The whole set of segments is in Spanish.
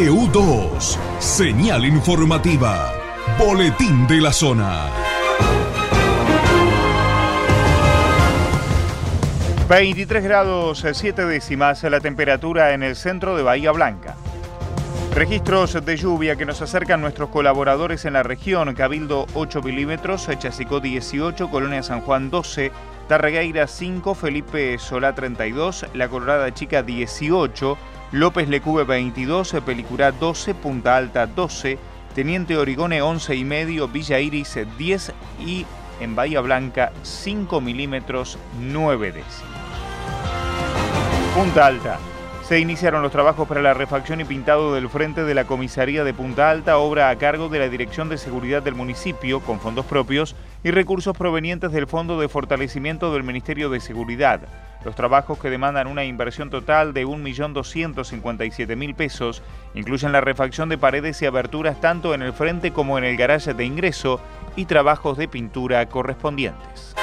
LU2, señal informativa, boletín de la zona. 23 grados 7 décimas la temperatura en el centro de Bahía Blanca. Registros de lluvia que nos acercan nuestros colaboradores en la región. Cabildo 8 milímetros, Chasicó 18, Colonia San Juan 12, Tarregueira 5, Felipe Solá 32, La Colorada Chica 18, López Lecube 22, Pelicurá 12, Punta Alta 12, Teniente Origone 11 y medio, Villa Iris 10 y en Bahía Blanca 5 milímetros 9 décimos. Punta Alta. Se iniciaron los trabajos para la refacción y pintado del frente de la comisaría de Punta Alta, obra a cargo de la Dirección de Seguridad del municipio, con fondos propios y recursos provenientes del Fondo de Fortalecimiento del Ministerio de Seguridad. Los trabajos que demandan una inversión total de 1.257.000 pesos incluyen la refacción de paredes y aberturas tanto en el frente como en el garaje de ingreso y trabajos de pintura correspondientes.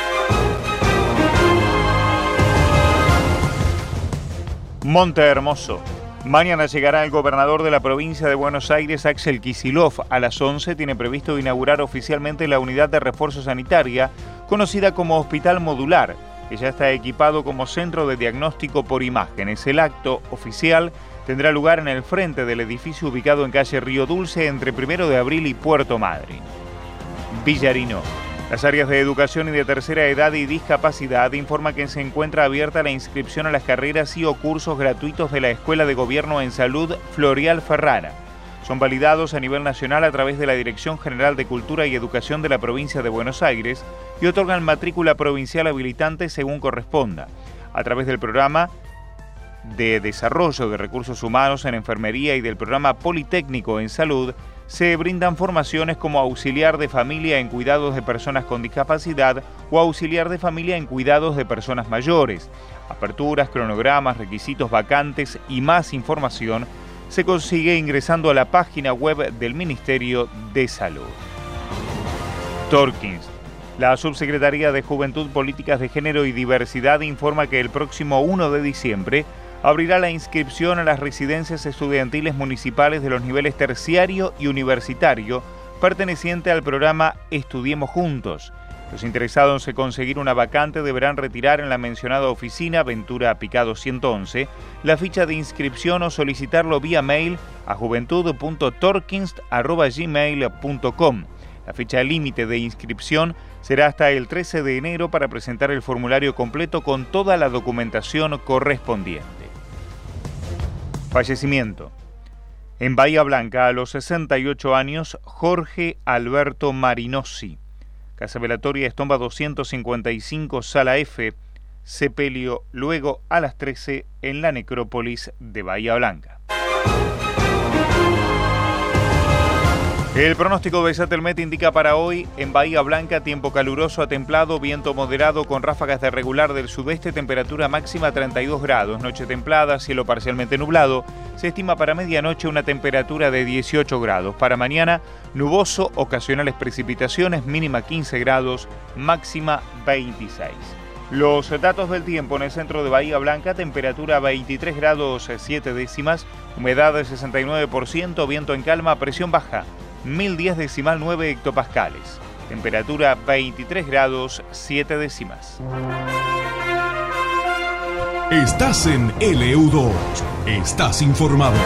Monte Hermoso. Mañana llegará el gobernador de la provincia de Buenos Aires, Axel Kisilov. A las 11 tiene previsto inaugurar oficialmente la unidad de refuerzo sanitaria, conocida como Hospital Modular, que ya está equipado como centro de diagnóstico por imágenes. El acto oficial tendrá lugar en el frente del edificio ubicado en calle Río Dulce entre 1 de abril y Puerto Madryn. Villarino. Las áreas de educación y de tercera edad y discapacidad informa que se encuentra abierta la inscripción a las carreras y o cursos gratuitos de la Escuela de Gobierno en Salud Florial Ferrara. Son validados a nivel nacional a través de la Dirección General de Cultura y Educación de la provincia de Buenos Aires y otorgan matrícula provincial habilitante según corresponda. A través del programa de Desarrollo de Recursos Humanos en Enfermería y del programa Politécnico en Salud, se brindan formaciones como auxiliar de familia en cuidados de personas con discapacidad o auxiliar de familia en cuidados de personas mayores. Aperturas, cronogramas, requisitos vacantes y más información se consigue ingresando a la página web del Ministerio de Salud. Torkins. La Subsecretaría de Juventud, Políticas de Género y Diversidad informa que el próximo 1 de diciembre abrirá la inscripción a las residencias estudiantiles municipales de los niveles terciario y universitario, perteneciente al programa Estudiemos Juntos. Los interesados en conseguir una vacante deberán retirar en la mencionada oficina Ventura Picado 111 la ficha de inscripción o solicitarlo vía mail a juventud.torkinst.gmail.com. La fecha límite de inscripción será hasta el 13 de enero para presentar el formulario completo con toda la documentación correspondiente. Fallecimiento. En Bahía Blanca, a los 68 años, Jorge Alberto Marinosi. Casa Velatoria Estomba 255, Sala F. Sepelio luego a las 13 en la necrópolis de Bahía Blanca. El pronóstico de Satelmet indica para hoy en Bahía Blanca tiempo caluroso a templado, viento moderado con ráfagas de regular del sudeste, temperatura máxima 32 grados, noche templada, cielo parcialmente nublado. Se estima para medianoche una temperatura de 18 grados. Para mañana, nuboso, ocasionales precipitaciones, mínima 15 grados, máxima 26. Los datos del tiempo en el centro de Bahía Blanca, temperatura 23 grados 7 décimas, humedad del 69%, viento en calma, presión baja 1010 decimal 9 hectopascales. Temperatura 23 grados 7 décimas. Estás en LU2. Estás informado.